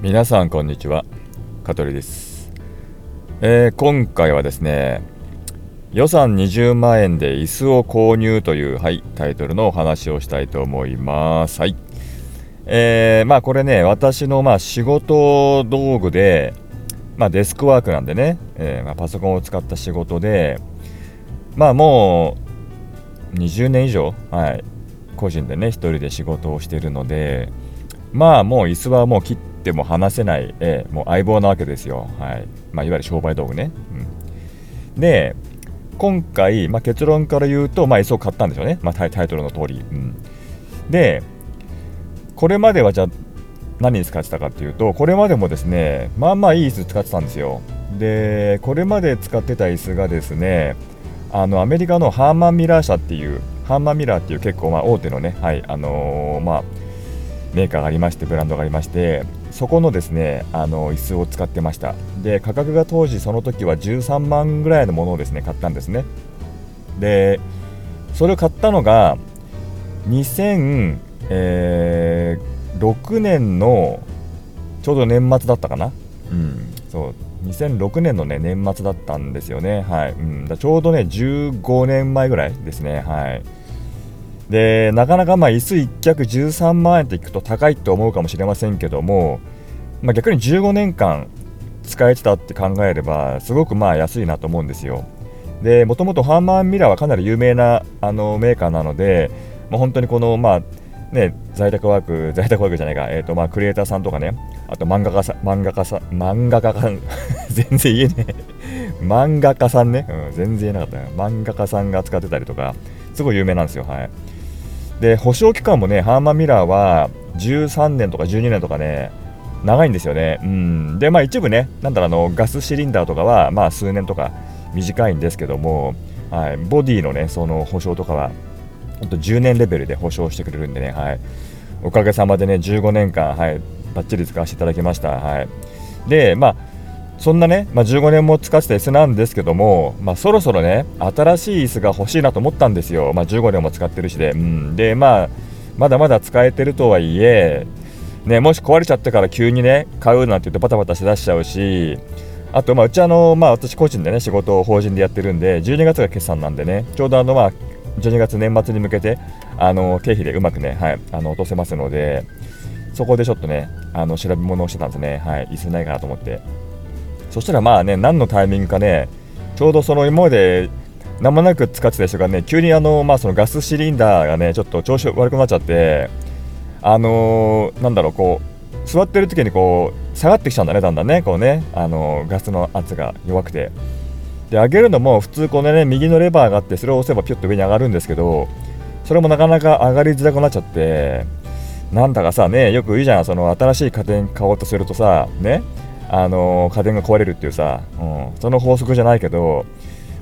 皆さんこんにちは。香取です、えー、今回はですね予算20万円で椅子を購入という、はい、タイトルのお話をしたいと思います。はい。えー、まあこれね私のまあ仕事道具でまあデスクワークなんでね、えー、まあ、パソコンを使った仕事でまあもう20年以上はい個人でね、一人で仕事をしているので、まあもう椅子はもう切っても離せない、えー、もう相棒なわけですよ。はいまあ、いわゆる商売道具ね。うん、で、今回、まあ、結論から言うと、まあ、椅子を買ったんですよね、まあ、タイトルの通り。うん、で、これまではじゃ何に使ってたかっていうと、これまでもですね、まあまあいい椅子使ってたんですよ。で、これまで使ってた椅子がですね、あのアメリカのハーマンミラー社っていうハンマーミラーっていう結構まあ大手のね、はいあのー、まあ、メーカーがありましてブランドがありましてそこのですねあの椅子を使ってました。で価格が当時その時は13万ぐらいのものをですね買ったんですね。でそれを買ったのが2006年のちょうど年末だったかな。うん。そう。2006年の、ね、年末だったんですよね、はい。うん、だちょうどね15年前ぐらいですね、はい、でなかなかまあ椅子1脚13万円っていくと高いと思うかもしれませんけども、まあ、逆に15年間使えてたって考えればすごくまあ安いなと思うんですよ。でもともとハーマンミラーはかなり有名なあのメーカーなので、まあ、本当にこのまあね、在宅ワーク、在宅ワークじゃないか、えーとまあ、クリエイターさんとかね、あと漫画家さん、漫画家さん、漫画家さん、全然言えねえ、漫画家さんね、うん、全然言えなかった、漫画家さんが使ってたりとか、すごい有名なんですよ、はい。で保証期間もねハーマンミラーは13年とか12年とかね長いんですよね。うん、でまあ一部ねなんだろうあのガスシリンダーとかはまあ数年とか短いんですけども、はい、ボディのねその保証とかは本当10年レベルで保証してくれるんでね、はい、おかげさまでね15年間はいバッチリ使わせていただきました。はい、でまあそんなね、まあ、15年も使ってた椅子なんですけども、まあ、そろそろね、新しい椅子が欲しいなと思ったんですよ。まあ、15年も使ってるしで。うん、で、まあ、まだまだ使えてるとはいえ、ね、もし壊れちゃってから急にね、買うなんて言ってバタバタしだしちゃうし、あと、まあ、うちあの、まあ、私個人でね、仕事を法人でやってるんで、12月が決算なんでね、ちょうどあの、まあ、12月年末に向けて、あの、経費でうまくね、はい、あの、落とせますので、そこでちょっとね、あの、調べ物をしてたんですね。はい、椅子ないかなと思って。そしたらまあね、何のタイミングかね、ちょうどその今まで何もなく使ってた人がね、急にあの、まあ、そのガスシリンダーがね、ちょっと調子悪くなっちゃって、あのー、なんだろう、こう、座ってる時にこう、下がってきちゃうんだね、だんだんね、こうね、あのー、ガスの圧が弱くて。で、上げるのも普通このね、右のレバーがあって、それを押せばピュッと上に上がるんですけど、それもなかなか上がりづらくなっちゃって、なんだかさ、ね、よく言うじゃん、その新しい家電買おうとするとさ、ね、あの家電が壊れるっていうさ、うん、その法則じゃないけど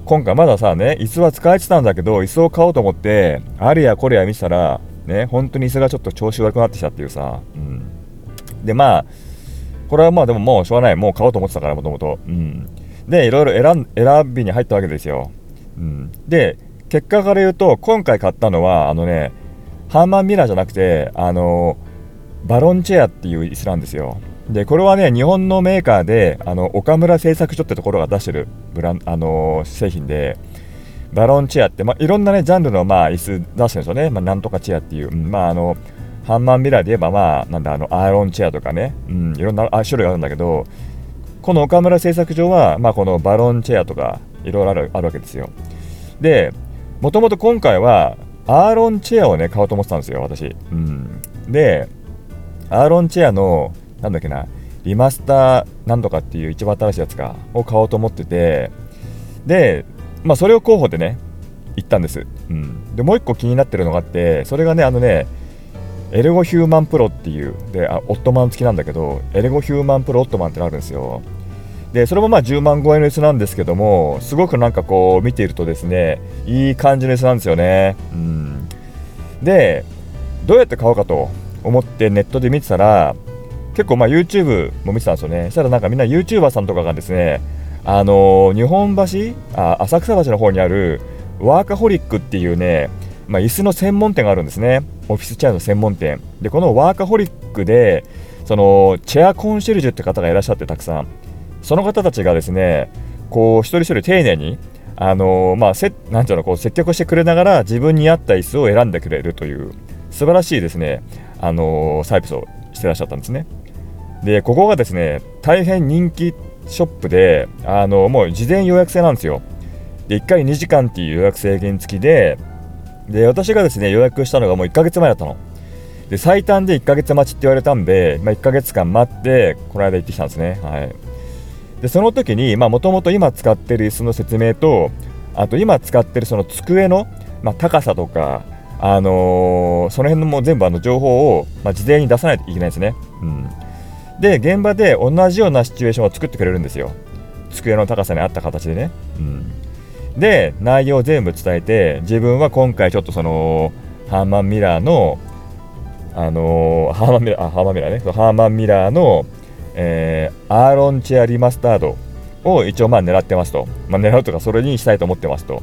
今回まださね椅子は使えてたんだけど椅子を買おうと思ってあれやこれや見てたらね本当に椅子がちょっと調子悪くなってきたっていうさ、うん、でまあこれはまあでももうしょうがない。もう買おうと思ってたからもともと。でいろいろ選選びに入ったわけですよ、うん、で結果から言うと今回買ったのはあのねハーマンミラーじゃなくてあのバロンチェアっていう椅子なんですよ。でこれはね日本のメーカーであの岡村製作所ってところが出してるブラン、あのー、製品でバロンチェアって、まあ、いろんな、ね、ジャンルの、まあ、椅子出してるんですよね、まあ、なんとかチェアっていう、うん、まああのハンマーミラーで言えば、まあ、なんだあのアーロンチェアとかね、うん、いろんな種類があるんだけどこの岡村製作所は、まあ、このバロンチェアとかいろいろあるあるわけですよ。でもともと今回はアーロンチェアをね買おうと思ってたんですよ私、うん、でアーロンチェアのなんだっけな、リマスターなんとかっていう一番新しいやつか、を買おうと思ってて、で、まあ、それを候補でね、行ったんです。うん。で、もう一個気になってるのがあって、それがね、あのね、エルゴヒューマンプロっていう、で、あオットマン付きなんだけど、エルゴヒューマンプロオットマンってのあるんですよ。で、それもまあ10万超えの椅子なんですけども、すごくなんかこう見ているとですね、いい感じの椅子なんですよね。うん。で、どうやって買おうかと思ってネットで見てたら、結構まあ YouTube も見てたんですよね。したらなんかみんな YouTuber さんとかがですね、あのー、日本橋あ、浅草橋の方にあるワーカホリックっていうね、まあ、椅子の専門店があるんですね。オフィスチェアの専門店。で、このワーカホリックでそのチェアコンシェルジュって方がいらっしゃってたくさんその方たちがですねこう一人一人丁寧にあのー、まあせなんていうのこう接客してくれながら自分に合った椅子を選んでくれるという素晴らしいですねあのー、サービスをしてらっしゃったんですねでここがですね大変人気ショップであのもう事前予約制なんですよ。で1回2時間っていう予約制限付きでで私がですね予約したのがもう1ヶ月前だったの。で最短で1ヶ月待ちって言われたんで、まあ、1ヶ月間待ってこの間行ってきたんですね。はい。でその時にもともと今使ってる椅子の説明とあと今使ってるその机の、まあ、高さとかあのー、その辺のも全部あの情報を、まあ、事前に出さないといけないんですね、うん、で現場で同じようなシチュエーションを作ってくれるんですよ。机の高さに合った形でね、うん、で内容を全部伝えて自分は今回ちょっとそのハーマンミラーのあのー、ハーマンミラーあハーマンミラーね。ハーマンミラーの、えー、アーロンチェアリマスタードを一応まあ狙ってますと、まあ、狙うとかそれにしたいと思ってますと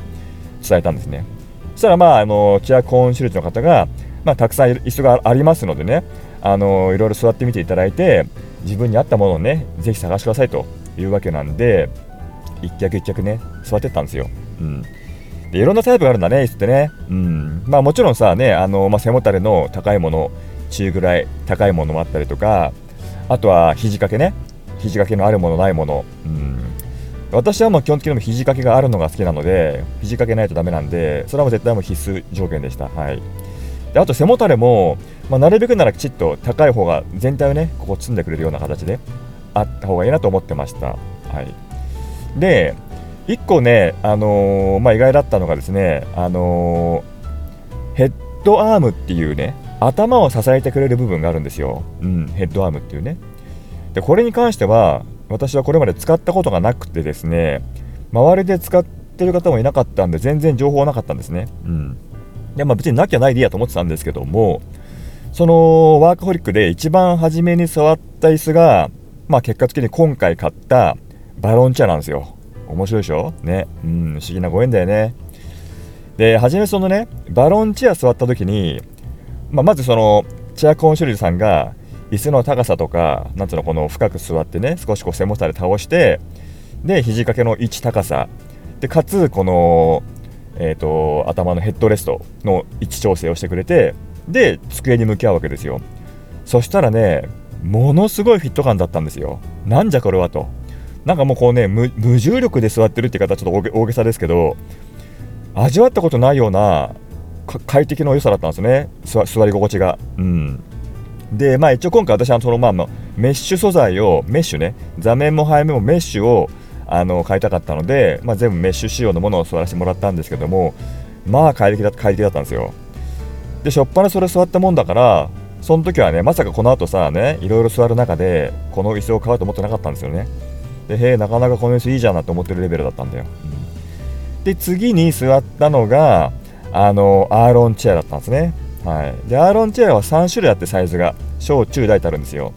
伝えたんですね。そしたらまああのチェアコンシルジュの方が、まあ、たくさん椅子がありますのでねあのいろいろ座ってみていただいて自分に合ったものをねぜひ探してくださいというわけなんで一脚一脚ね座ってったんですよ、うん、でいろんなタイプがあるんだね椅子ってね、うん。まあ、もちろんさねあの、まあ、背もたれの高いもの中ぐらい高いものもあったりとかあとは肘掛けね。肘掛けのあるものないもの、うん、私はもう基本的にも肘掛けがあるのが好きなので肘掛けないとダメなんでそれはもう絶対もう必須条件でした。はい。であと背もたれも、まあ、なるべくならきちっと高い方が全体をねここ包んでくれるような形であった方がいいなと思ってました。はい、で1個ね、あのー、まあ、意外だったのがですね、あのー、ヘッドアームっていうね頭を支えてくれる部分があるんですよ、うん、ヘッドアームっていうね。でこれに関しては私はこれまで使ったことがなくてですね周りで使ってる方もいなかったんで全然情報なかったんですね、うん、でまあ別になきゃないでいいやと思ってたんですけどもそのワークホリックで一番初めに座った椅子が、まあ、結果的に今回買ったバロンチェアなんですよ。面白いでしょ？ね。うん不思議なご縁だよね。で初めそのねバロンチェア座った時に、まあ、まずそのチェアコンシェルジュさんが椅子の高さとかなんつうのこの深く座ってね少しこう背もたれ倒してで肘掛けの位置高さ。でかつこのえーと、頭のヘッドレストの位置調整をしてくれてで机に向き合うわけですよ。そしたらねものすごいフィット感だったんですよ。なんじゃこれはと。なんかもうこうね無重力で座ってるって言い方ちょっと大げさですけど味わったことないような快適の良さだったんですね。座り心地が。うん。でまあ一応今回私はそのまあメッシュ素材をメッシュね座面も背面もメッシュをあの買いたかったので、まあ、全部メッシュ仕様のものを座らせてもらったんですけどもまあ快適だ快適だったんですよ。でしょっぱなそれ座ったもんだからその時はねまさかこの後さねいろいろ座る中でこの椅子を買うと思ってなかったんですよね。でへえなかなかこの椅子いいじゃんなって思ってるレベルだったんだよ、うん、で次に座ったのがあのアーロンチェアだったんですね。はい。でアーロンチェアは3種類あってサイズが小中大ってあるんですよ。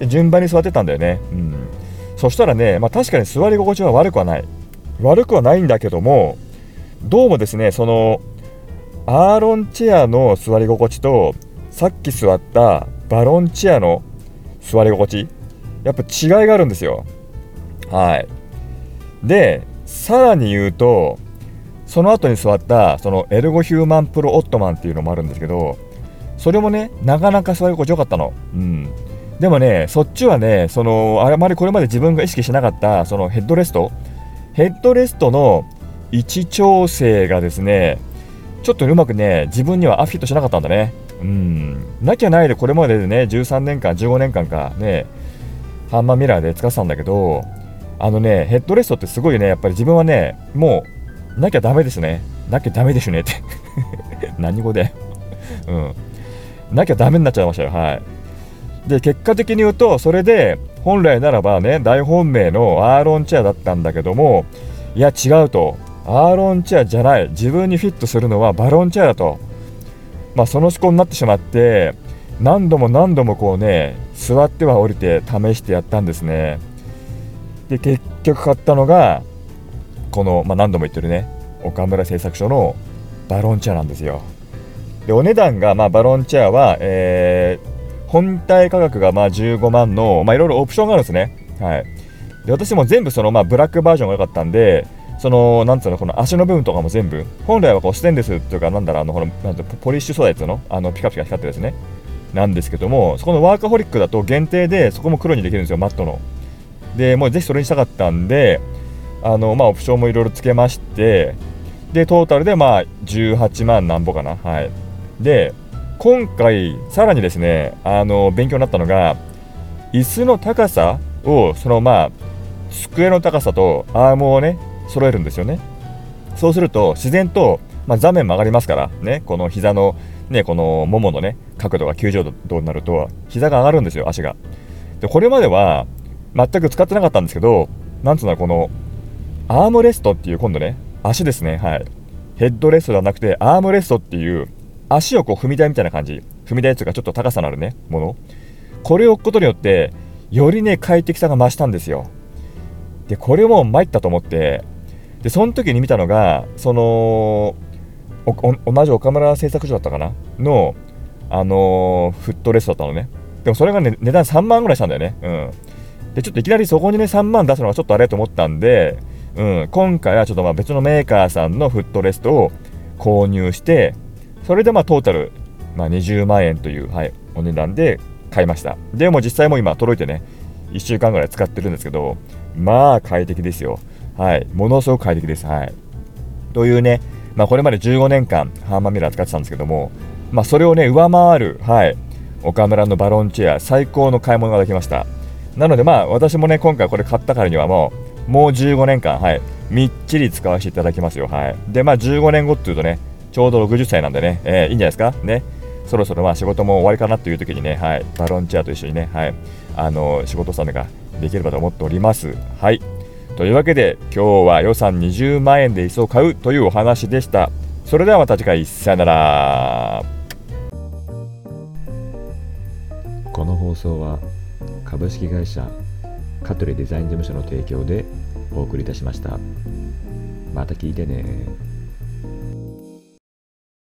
で順番に座ってたんだよね。うん。そしたらね、まあ、確かに座り心地は悪くはない。悪くはないんだけどもどうもですねそのアーロンチェアの座り心地とさっき座ったバロンチェアの座り心地やっぱ違いがあるんですよ。はい。でさらに言うとその後に座ったそのエルゴヒューマンプロオットマンっていうのもあるんですけどそれもねなかなか座り心地よかったの。うん。でもね、そっちはね、そのあまりこれまで自分が意識しなかったそのヘッドレスト、ヘッドレストの位置調整がですね、ちょっとうまくね、自分にはアフィットしなかったんだね。うん。なきゃないで、これまででね、13年間、15年間かね、ハンマーミラーで使ってたんだけど、あのね、ヘッドレストってすごいね、やっぱり自分はね、もう、なきゃダメですね。なきゃダメですねって 何語で？うん。なきゃダメになっちゃいましたよ。はい。で結果的に言うとそれで本来ならばね大本命のアーロンチェアだったんだけどもいや違うと。アーロンチェアじゃない。自分にフィットするのはバロンチェアだと、まあ、その思考になってしまって何度も何度もこうね座っては降りて試してやったんですね。で結局買ったのがこの、まあ、何度も言ってるね岡村製作所のバロンチェアなんですよ。でお値段が、まあ、バロンチェアは、えー本体価格がまあ15万の、まあ、いろいろオプションがあるんですね。はい、で私も全部その、まあ、ブラックバージョンが良かったんで、その、なんつうの、この足の部分とかも全部、本来はこうステンレスというか、なんだろう、あの、この、なんてポリッシュ素材っていうの？あの、ピカピカ光ってるですね。なんですけども、そこのワーカホリックだと限定で、そこも黒にできるんですよ、マットの。で、もうぜひそれにしたかったんで、あの、まあ、オプションもいろいろつけまして、で、トータルでまあ、18万なんぼかな。はい。で、今回、さらにですね、あの、勉強になったのが、椅子の高さを、そのまあ、机の高さとアームをね、揃えるんですよね。そうすると、自然と、まあ、座面曲がりますから、ね、この膝の、ね、このもものね、角度が90度になると、膝が上がるんですよ、足が。で、これまでは、全く使ってなかったんですけど、なんつうのこの、アームレストっていう、今度ね、足ですね、はい。ヘッドレストではなくて、アームレストっていう、足をこう踏み台みたいな感じ、踏み台というかちょっと高さのあるね、もの。これを置くことによって、よりね、快適さが増したんですよ。で、これも参ったと思って、で、その時に見たのが、その、同じ岡村製作所だったかな？の、あのー、フットレストだったのね。でもそれがね、値段3万ぐらいしたんだよね。うん。で、ちょっといきなりそこにね、3万出すのはちょっとあれと思ったんで、うん、今回はちょっとまあ別のメーカーさんのフットレストを購入して、それでまあトータル、まあ、20万円という、はい、お値段で買いました。でも実際も今届いてね、1週間ぐらい使ってるんですけど、まあ快適ですよ。はい、ものすごく快適です。はい。というね、まあ、これまで15年間、ハーマーミラー使ってたんですけども、まあ、それをね、上回る、はい、岡村のバロンチェア、最高の買い物ができました。なので、まあ、私もね、今回これ買ったからにはもう、もう15年間、はい、みっちり使わせていただきますよ。はい。で、まあ、15年後っていうとね、ちょうど60歳なんでね、えー、いいんじゃないですか？ね。そろそろまあ仕事も終わりかなという時にね、はい、バロンチェアと一緒にね、はい、あの仕事さんができればと思っております。はい。というわけで今日は予算20万円で椅子を買うというお話でした。それではまた次回。さよなら。この放送は株式会社香取デザイン事務所の提供でお送りいたしました。また聞いてね。